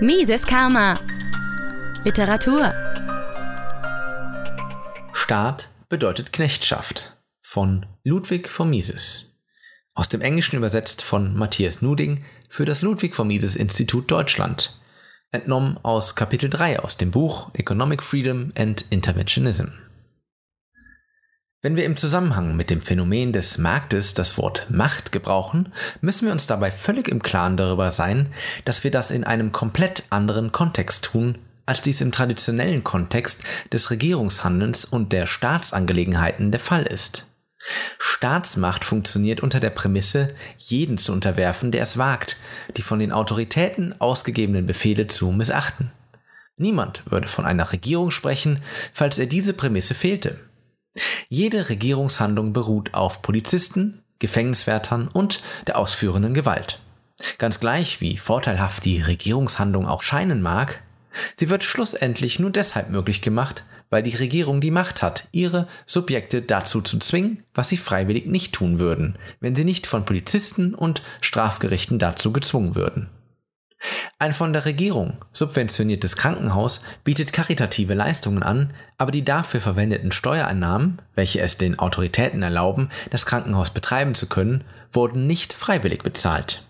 Mises Karma. Literatur. Staat bedeutet Knechtschaft von Ludwig von Mises. Aus dem Englischen übersetzt von Matthias Nuding für das Ludwig von Mises Institut Deutschland. Entnommen aus Kapitel 3 aus dem Buch Economic Freedom and Interventionism. Wenn wir im Zusammenhang mit dem Phänomen des Marktes das Wort Macht gebrauchen, müssen wir uns dabei völlig im Klaren darüber sein, dass wir das in einem komplett anderen Kontext tun, als dies im traditionellen Kontext des Regierungshandelns und der Staatsangelegenheiten der Fall ist. Staatsmacht funktioniert unter der Prämisse, jeden zu unterwerfen, der es wagt, die von den Autoritäten ausgegebenen Befehle zu missachten. Niemand würde von einer Regierung sprechen, falls er diese Prämisse fehlte. Jede Regierungshandlung beruht auf Polizisten, Gefängniswärtern und der ausführenden Gewalt. Ganz gleich wie vorteilhaft die Regierungshandlung auch scheinen mag, sie wird schlussendlich nur deshalb möglich gemacht, weil die Regierung die Macht hat, ihre Subjekte dazu zu zwingen, was sie freiwillig nicht tun würden, wenn sie nicht von Polizisten und Strafgerichten dazu gezwungen würden. Ein von der Regierung subventioniertes Krankenhaus bietet karitative Leistungen an, aber die dafür verwendeten Steuereinnahmen, welche es den Autoritäten erlauben, das Krankenhaus betreiben zu können, wurden nicht freiwillig bezahlt.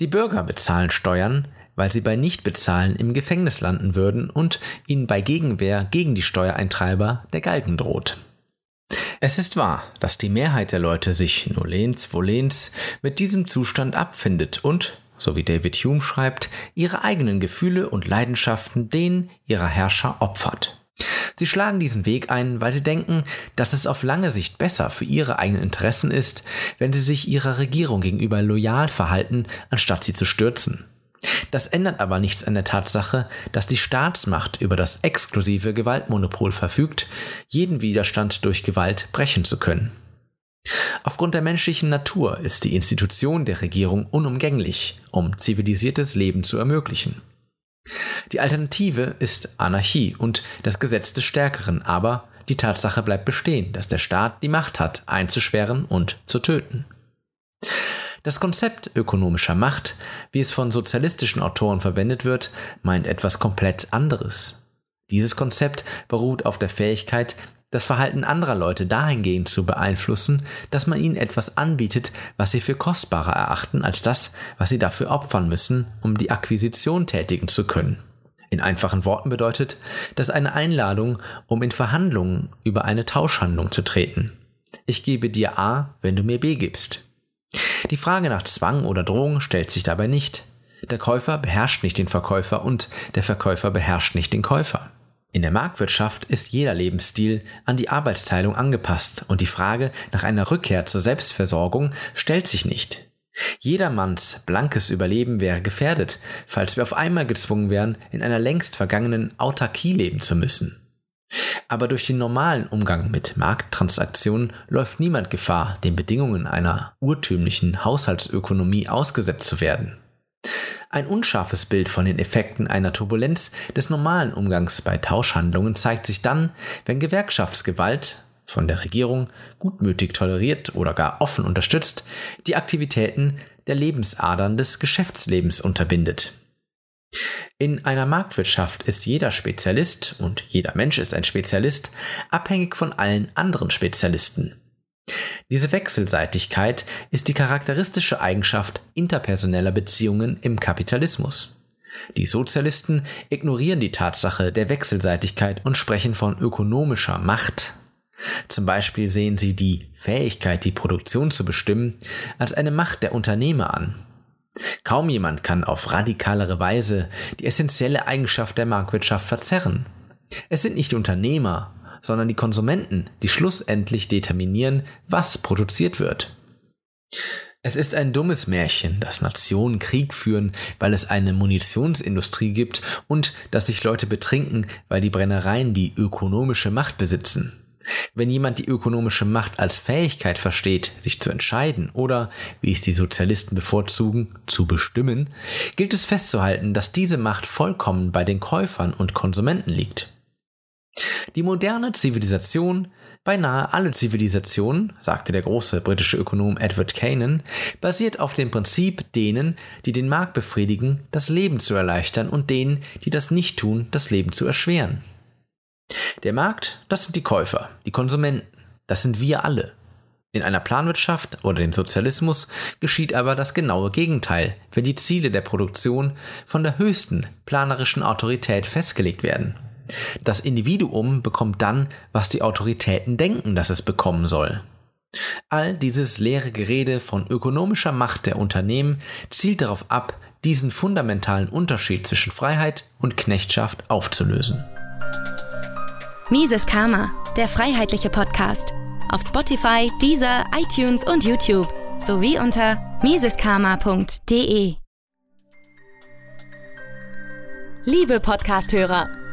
Die Bürger bezahlen Steuern, weil sie bei Nichtbezahlen im Gefängnis landen würden und ihnen bei Gegenwehr gegen die Steuereintreiber der Galgen droht. Es ist wahr, dass die Mehrheit der Leute sich nolens volens mit diesem Zustand abfindet und, so wie David Hume schreibt, ihre eigenen Gefühle und Leidenschaften denen ihrer Herrscher opfert. Sie schlagen diesen Weg ein, weil sie denken, dass es auf lange Sicht besser für ihre eigenen Interessen ist, wenn sie sich ihrer Regierung gegenüber loyal verhalten, anstatt sie zu stürzen. Das ändert aber nichts an der Tatsache, dass die Staatsmacht über das exklusive Gewaltmonopol verfügt, jeden Widerstand durch Gewalt brechen zu können. Aufgrund der menschlichen Natur ist die Institution der Regierung unumgänglich, um zivilisiertes Leben zu ermöglichen. Die Alternative ist Anarchie und das Gesetz des Stärkeren, aber die Tatsache bleibt bestehen, dass der Staat die Macht hat, einzusperren und zu töten. Das Konzept ökonomischer Macht, wie es von sozialistischen Autoren verwendet wird, meint etwas komplett anderes. Dieses Konzept beruht auf der Fähigkeit, das Verhalten anderer Leute dahingehend zu beeinflussen, dass man ihnen etwas anbietet, was sie für kostbarer erachten als das, was sie dafür opfern müssen, um die Akquisition tätigen zu können. In einfachen Worten bedeutet das eine Einladung, um in Verhandlungen über eine Tauschhandlung zu treten. Ich gebe dir A, wenn du mir B gibst. Die Frage nach Zwang oder Drohung stellt sich dabei nicht. Der Käufer beherrscht nicht den Verkäufer und der Verkäufer beherrscht nicht den Käufer. In der Marktwirtschaft ist jeder Lebensstil an die Arbeitsteilung angepasst und die Frage nach einer Rückkehr zur Selbstversorgung stellt sich nicht. Jedermanns blankes Überleben wäre gefährdet, falls wir auf einmal gezwungen wären, in einer längst vergangenen Autarkie leben zu müssen. Aber durch den normalen Umgang mit Markttransaktionen läuft niemand Gefahr, den Bedingungen einer urtümlichen Haushaltsökonomie ausgesetzt zu werden. Ein unscharfes Bild von den Effekten einer Turbulenz des normalen Umgangs bei Tauschhandlungen zeigt sich dann, wenn Gewerkschaftsgewalt von der Regierung gutmütig toleriert oder gar offen unterstützt, die Aktivitäten der Lebensadern des Geschäftslebens unterbindet. In einer Marktwirtschaft ist jeder Spezialist und jeder Mensch ist ein Spezialist abhängig von allen anderen Spezialisten. Diese Wechselseitigkeit ist die charakteristische Eigenschaft interpersoneller Beziehungen im Kapitalismus. Die Sozialisten ignorieren die Tatsache der Wechselseitigkeit und sprechen von ökonomischer Macht. Zum Beispiel sehen sie die Fähigkeit, die Produktion zu bestimmen, als eine Macht der Unternehmer an. Kaum jemand kann auf radikalere Weise die essentielle Eigenschaft der Marktwirtschaft verzerren. Es sind nicht Unternehmer, sondern die Konsumenten, die schlussendlich determinieren, was produziert wird. Es ist ein dummes Märchen, dass Nationen Krieg führen, weil es eine Munitionsindustrie gibt und dass sich Leute betrinken, weil die Brennereien die ökonomische Macht besitzen. Wenn jemand die ökonomische Macht als Fähigkeit versteht, sich zu entscheiden oder, wie es die Sozialisten bevorzugen, zu bestimmen, gilt es festzuhalten, dass diese Macht vollkommen bei den Käufern und Konsumenten liegt. Die moderne Zivilisation Beinahe alle Zivilisationen, sagte der große britische Ökonom Edward Kennan, basiert auf dem Prinzip, denen, die den Markt befriedigen, das Leben zu erleichtern und denen, die das nicht tun, das Leben zu erschweren. Der Markt, das sind die Käufer, die Konsumenten, das sind wir alle. In einer Planwirtschaft oder dem Sozialismus geschieht aber das genaue Gegenteil, wenn die Ziele der Produktion von der höchsten planerischen Autorität festgelegt werden. Das Individuum bekommt dann, was die Autoritäten denken, dass es bekommen soll. All dieses leere Gerede von ökonomischer Macht der Unternehmen zielt darauf ab, diesen fundamentalen Unterschied zwischen Freiheit und Knechtschaft aufzulösen. Mises Karma, der freiheitliche Podcast auf Spotify, Deezer, iTunes und YouTube sowie unter miseskarma.de. Liebe Podcasthörer,